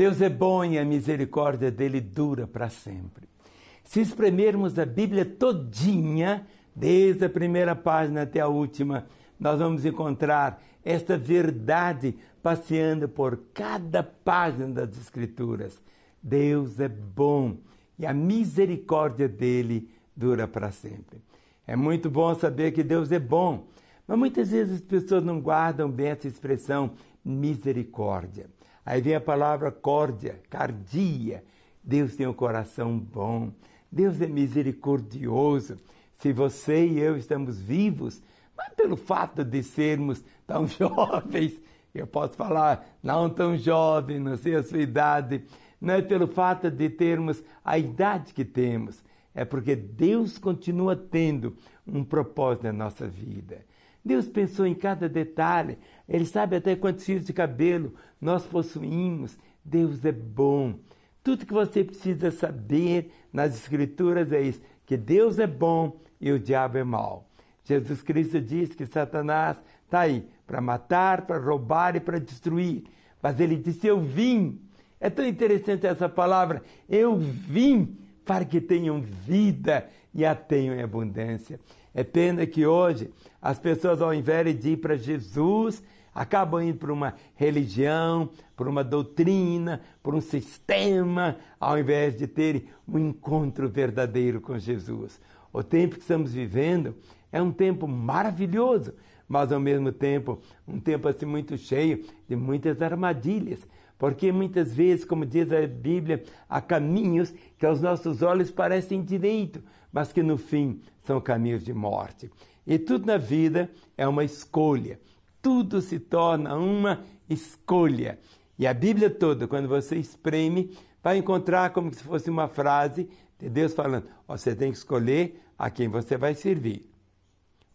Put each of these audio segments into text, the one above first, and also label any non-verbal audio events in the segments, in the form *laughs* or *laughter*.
Deus é bom e a misericórdia dele dura para sempre. Se espremermos a Bíblia todinha, desde a primeira página até a última, nós vamos encontrar esta verdade passeando por cada página das Escrituras. Deus é bom e a misericórdia dele dura para sempre. É muito bom saber que Deus é bom, mas muitas vezes as pessoas não guardam bem essa expressão misericórdia. Aí vem a palavra córdia, cardia. Deus tem um coração bom. Deus é misericordioso. Se você e eu estamos vivos, é pelo fato de sermos tão *laughs* jovens, eu posso falar, não tão jovem, não sei a sua idade, não é pelo fato de termos a idade que temos, é porque Deus continua tendo um propósito na nossa vida. Deus pensou em cada detalhe, Ele sabe até quantos fios de cabelo nós possuímos. Deus é bom. Tudo que você precisa saber nas Escrituras é isso: que Deus é bom e o diabo é mau. Jesus Cristo diz que Satanás está aí para matar, para roubar e para destruir. Mas ele disse: Eu vim. É tão interessante essa palavra. Eu vim para que tenham vida e a tenham em abundância. É pena que hoje as pessoas, ao invés de ir para Jesus, acabam indo para uma religião, por uma doutrina, por um sistema, ao invés de terem um encontro verdadeiro com Jesus. O tempo que estamos vivendo é um tempo maravilhoso, mas ao mesmo tempo um tempo assim muito cheio de muitas armadilhas. Porque muitas vezes, como diz a Bíblia, há caminhos que aos nossos olhos parecem direito, mas que no fim são caminhos de morte. E tudo na vida é uma escolha. Tudo se torna uma escolha. E a Bíblia toda, quando você espreme, vai encontrar como se fosse uma frase de Deus falando: você tem que escolher a quem você vai servir.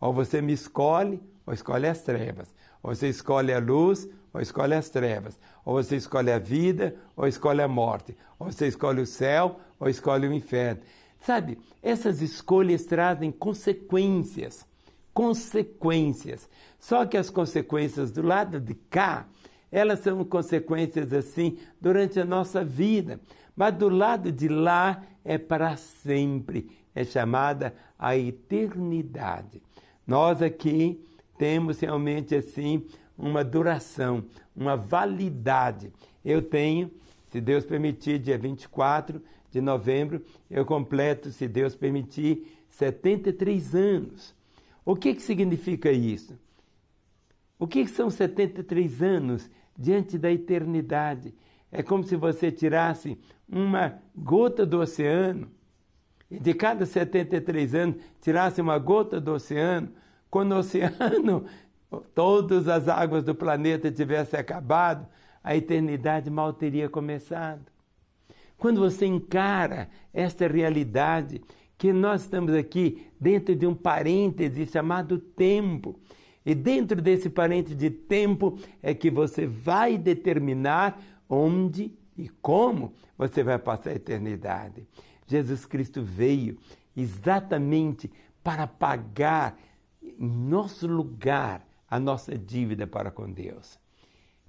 Ou você me escolhe, ou escolhe as trevas. Ou você escolhe a luz, ou escolhe as trevas. Ou você escolhe a vida, ou escolhe a morte. Ou você escolhe o céu, ou escolhe o inferno. Sabe, essas escolhas trazem consequências. Consequências. Só que as consequências do lado de cá, elas são consequências assim durante a nossa vida. Mas do lado de lá é para sempre. É chamada a eternidade. Nós aqui temos realmente assim uma duração, uma validade. Eu tenho, se Deus permitir, dia 24 de novembro, eu completo, se Deus permitir, 73 anos. O que, que significa isso? O que, que são 73 anos diante da eternidade? É como se você tirasse uma gota do oceano e de cada 73 anos tirasse uma gota do oceano, quando o oceano, todas as águas do planeta tivessem acabado, a eternidade mal teria começado. Quando você encara esta realidade, que nós estamos aqui dentro de um parêntese chamado tempo, e dentro desse parêntese de tempo é que você vai determinar onde e como você vai passar a eternidade. Jesus Cristo veio exatamente para pagar nosso lugar a nossa dívida para com Deus.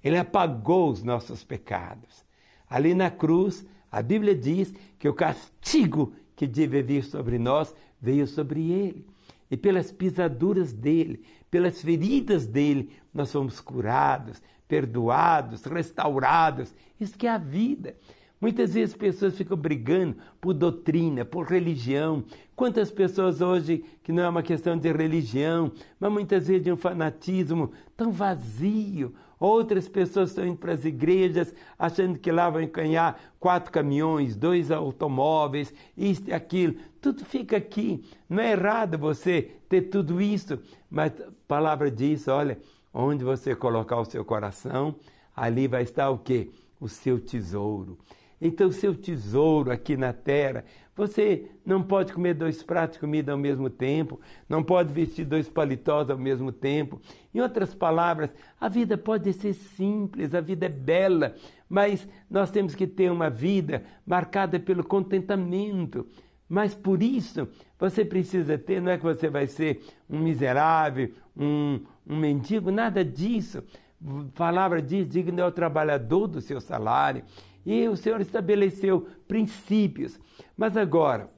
Ele apagou os nossos pecados. Ali na cruz, a Bíblia diz que o castigo que deve vir sobre nós veio sobre ele. E pelas pisaduras dele, pelas feridas dele, nós fomos curados, perdoados, restaurados. Isso que é a vida. Muitas vezes pessoas ficam brigando por doutrina, por religião. Quantas pessoas hoje, que não é uma questão de religião, mas muitas vezes de um fanatismo tão vazio. Outras pessoas estão indo para as igrejas achando que lá vão ganhar quatro caminhões, dois automóveis, isto e aquilo. Tudo fica aqui. Não é errado você ter tudo isso, mas a palavra diz: olha, onde você colocar o seu coração, ali vai estar o quê? O seu tesouro. Então, seu tesouro aqui na terra, você não pode comer dois pratos de comida ao mesmo tempo, não pode vestir dois paletós ao mesmo tempo. Em outras palavras, a vida pode ser simples, a vida é bela, mas nós temos que ter uma vida marcada pelo contentamento. Mas por isso, você precisa ter, não é que você vai ser um miserável, um, um mendigo, nada disso. A palavra diz: digno é o trabalhador do seu salário. E o Senhor estabeleceu princípios. Mas agora,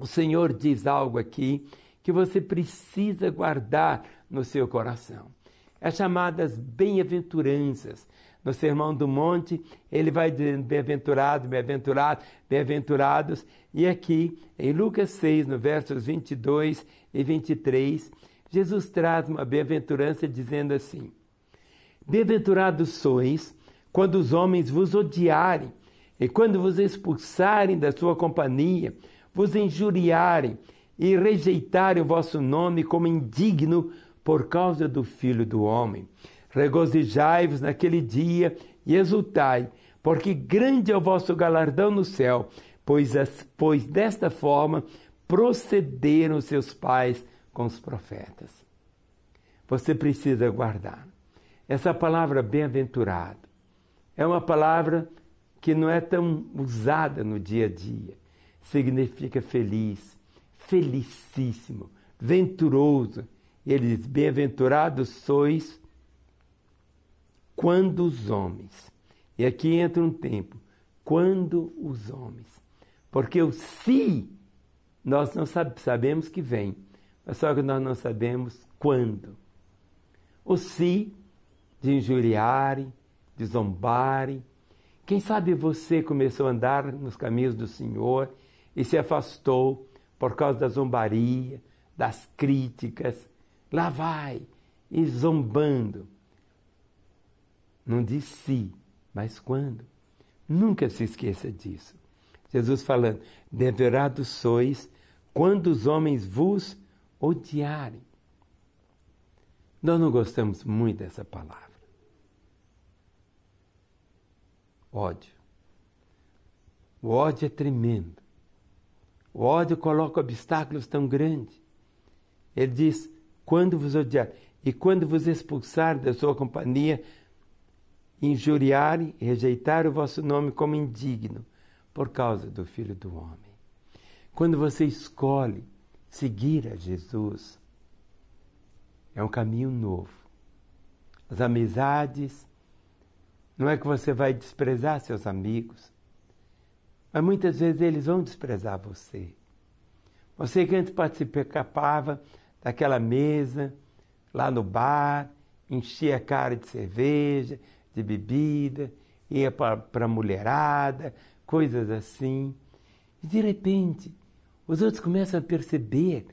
o Senhor diz algo aqui que você precisa guardar no seu coração. É chamadas bem-aventuranças. No Sermão do Monte, ele vai dizendo bem-aventurado, bem-aventurado, bem-aventurados. E aqui, em Lucas 6, no versos 22 e 23, Jesus traz uma bem-aventurança dizendo assim: Bem-aventurados sois quando os homens vos odiarem e quando vos expulsarem da sua companhia, vos injuriarem e rejeitarem o vosso nome como indigno por causa do Filho do Homem. Regozijai-vos naquele dia e exultai, porque grande é o vosso galardão no céu, pois, as, pois desta forma procederam seus pais com os profetas. Você precisa guardar. Essa palavra bem-aventurado é uma palavra que não é tão usada no dia a dia. Significa feliz, felicíssimo, venturoso. Ele diz: Bem-aventurados sois quando os homens. E aqui entra um tempo. Quando os homens. Porque o se nós não sabemos que vem, mas só que nós não sabemos quando. O se de injuriarem, de zombarem. Quem sabe você começou a andar nos caminhos do Senhor e se afastou por causa da zombaria, das críticas. Lá vai, e zombando. Não diz se, mas quando. Nunca se esqueça disso. Jesus falando: Deverados sois quando os homens vos odiarem. Nós não gostamos muito dessa palavra. Ódio. O ódio é tremendo. O ódio coloca obstáculos tão grandes. Ele diz: quando vos odiar e quando vos expulsar da sua companhia, injuriarem rejeitar o vosso nome como indigno por causa do Filho do Homem. Quando você escolhe seguir a Jesus, é um caminho novo. As amizades, não é que você vai desprezar seus amigos, mas muitas vezes eles vão desprezar você. Você que antes participava daquela mesa, lá no bar, enchia a cara de cerveja, de bebida, ia para a mulherada, coisas assim. E de repente, os outros começam a perceber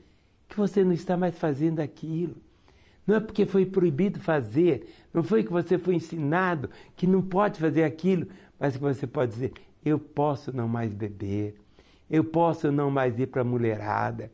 que você não está mais fazendo aquilo. Não é porque foi proibido fazer, não foi que você foi ensinado que não pode fazer aquilo, mas que você pode dizer: eu posso não mais beber, eu posso não mais ir para a mulherada,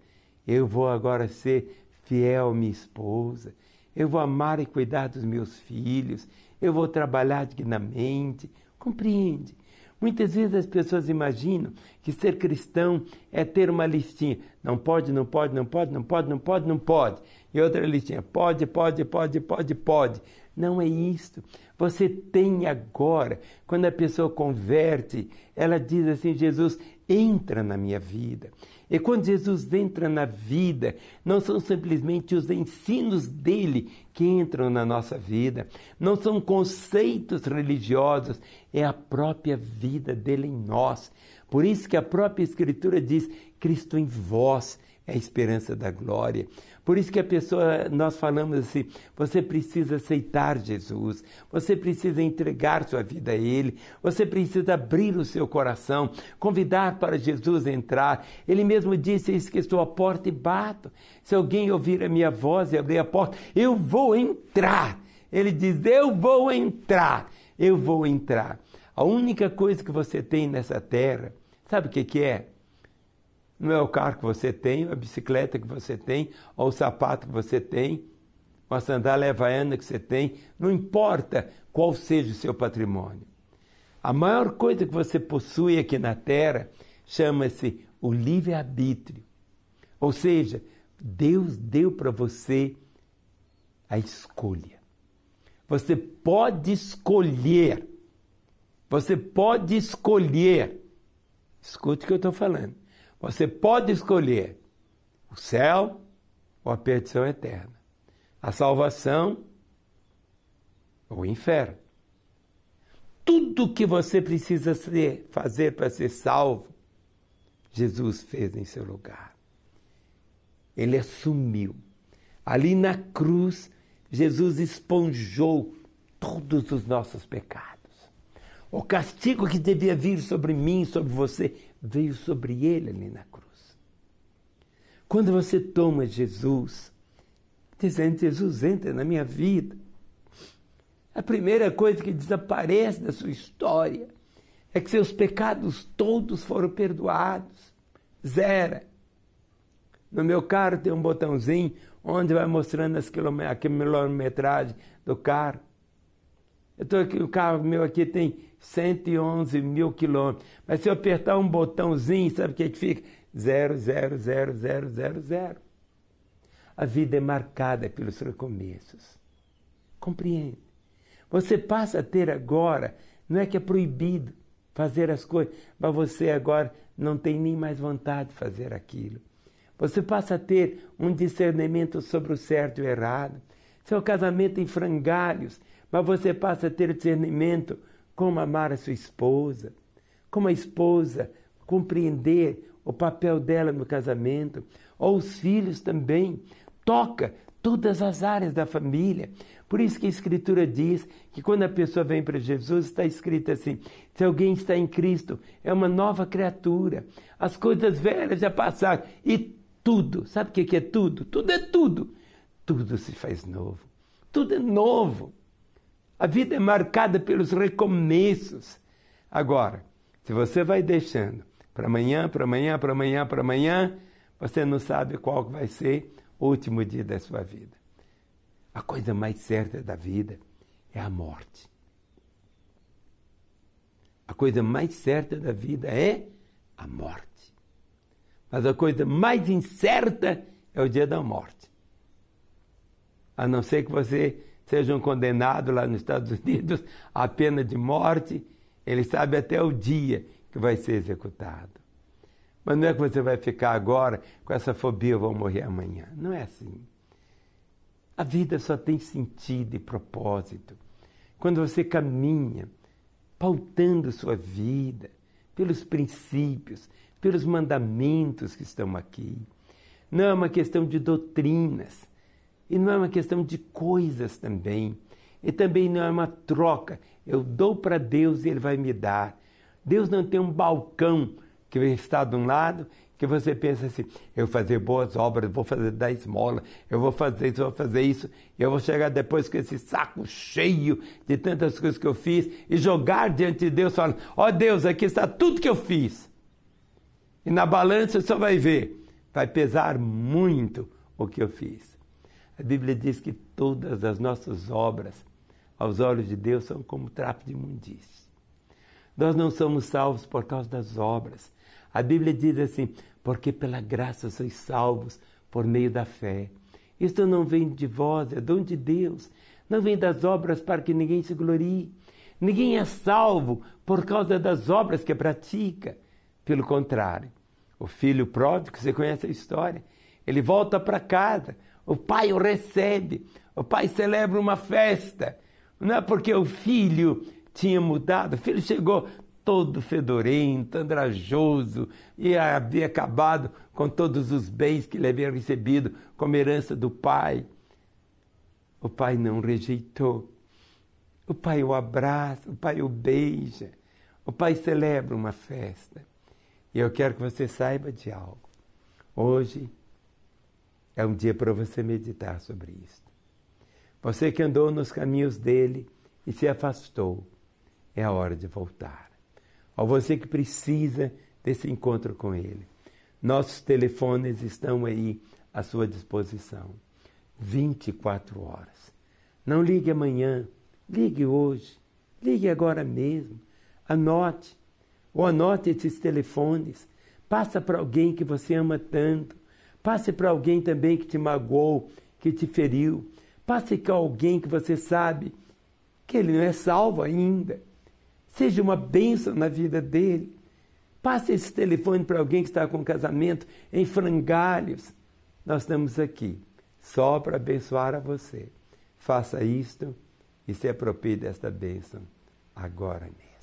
eu vou agora ser fiel à minha esposa, eu vou amar e cuidar dos meus filhos, eu vou trabalhar dignamente. Compreende? Muitas vezes as pessoas imaginam que ser cristão é ter uma listinha. Não pode, não pode, não pode, não pode, não pode, não pode. E outra listinha. Pode, pode, pode, pode, pode. Não é isto. Você tem agora, quando a pessoa converte, ela diz assim: Jesus, entra na minha vida. E quando Jesus entra na vida, não são simplesmente os ensinos dele que entram na nossa vida, não são conceitos religiosos, é a própria vida dele em nós. Por isso que a própria Escritura diz: Cristo em vós é a esperança da glória. Por isso que a pessoa, nós falamos assim, você precisa aceitar Jesus, você precisa entregar sua vida a Ele, você precisa abrir o seu coração, convidar para Jesus entrar. Ele mesmo disse, eis que estou à porta e bato. Se alguém ouvir a minha voz e abrir a porta, eu vou entrar. Ele diz, eu vou entrar, eu vou entrar. A única coisa que você tem nessa terra, sabe o que, que é? Não é o carro que você tem, a bicicleta que você tem, ou o sapato que você tem, ou a sandália havaiana que você tem, não importa qual seja o seu patrimônio. A maior coisa que você possui aqui na Terra chama-se o livre-arbítrio. Ou seja, Deus deu para você a escolha. Você pode escolher. Você pode escolher. Escute o que eu estou falando. Você pode escolher o céu ou a perdição eterna, a salvação ou o inferno. tudo que você precisa ser, fazer para ser salvo, Jesus fez em seu lugar. Ele assumiu. Ali na cruz, Jesus esponjou todos os nossos pecados. O castigo que devia vir sobre mim, sobre você, veio sobre ele ali na cruz. Quando você toma Jesus, dizendo: Jesus, entra na minha vida. A primeira coisa que desaparece da sua história é que seus pecados todos foram perdoados. Zero. No meu carro tem um botãozinho onde vai mostrando as a quilometragem do carro. Aqui, o carro meu aqui tem 111 mil quilômetros. Mas se eu apertar um botãozinho, sabe o que, que fica? Zero, zero, zero, zero, zero, zero. A vida é marcada pelos recomeços. Compreende? Você passa a ter agora, não é que é proibido fazer as coisas, mas você agora não tem nem mais vontade de fazer aquilo. Você passa a ter um discernimento sobre o certo e o errado. Seu casamento em frangalhos, mas você passa a ter discernimento como amar a sua esposa, como a esposa compreender o papel dela no casamento, ou os filhos também. Toca todas as áreas da família. Por isso que a Escritura diz que quando a pessoa vem para Jesus, está escrito assim: se alguém está em Cristo, é uma nova criatura. As coisas velhas já passaram e tudo, sabe o que é tudo? Tudo é tudo. Tudo se faz novo. Tudo é novo. A vida é marcada pelos recomeços. Agora, se você vai deixando para amanhã, para amanhã, para amanhã, para amanhã, você não sabe qual vai ser o último dia da sua vida. A coisa mais certa da vida é a morte. A coisa mais certa da vida é a morte. Mas a coisa mais incerta é o dia da morte. A não ser que você seja um condenado lá nos Estados Unidos à pena de morte, ele sabe até o dia que vai ser executado. Mas não é que você vai ficar agora com essa fobia, eu vou morrer amanhã. Não é assim. A vida só tem sentido e propósito quando você caminha pautando sua vida pelos princípios, pelos mandamentos que estão aqui. Não é uma questão de doutrinas e não é uma questão de coisas também. E também não é uma troca. Eu dou para Deus e Ele vai me dar. Deus não tem um balcão que está de um lado que você pensa assim, eu vou fazer boas obras, vou fazer da esmola, eu vou fazer isso, vou fazer isso, eu vou chegar depois com esse saco cheio de tantas coisas que eu fiz e jogar diante de Deus, falando, ó oh, Deus, aqui está tudo que eu fiz. E na balança você vai ver, vai pesar muito o que eu fiz. A Bíblia diz que todas as nossas obras, aos olhos de Deus, são como trapo de imundície. Nós não somos salvos por causa das obras. A Bíblia diz assim: porque pela graça sois salvos por meio da fé. Isto não vem de vós, é dom de Deus. Não vem das obras para que ninguém se glorie. Ninguém é salvo por causa das obras que pratica. Pelo contrário, o filho pródigo, você conhece a história, ele volta para casa, o pai o recebe, o pai celebra uma festa. Não é porque o filho tinha mudado, o filho chegou todo fedorento, andrajoso, e havia acabado com todos os bens que ele havia recebido como herança do pai. O pai não rejeitou. O pai o abraça, o pai o beija, o pai celebra uma festa. E eu quero que você saiba de algo. Hoje é um dia para você meditar sobre isso. Você que andou nos caminhos dele e se afastou, é a hora de voltar a você que precisa desse encontro com Ele. Nossos telefones estão aí à sua disposição. 24 horas. Não ligue amanhã, ligue hoje, ligue agora mesmo. Anote, ou anote esses telefones. Passa para alguém que você ama tanto. Passe para alguém também que te magoou, que te feriu. Passe com alguém que você sabe que ele não é salvo ainda Seja uma bênção na vida dele. Passe esse telefone para alguém que está com casamento em frangalhos. Nós estamos aqui só para abençoar a você. Faça isto e se aproprie desta bênção agora mesmo.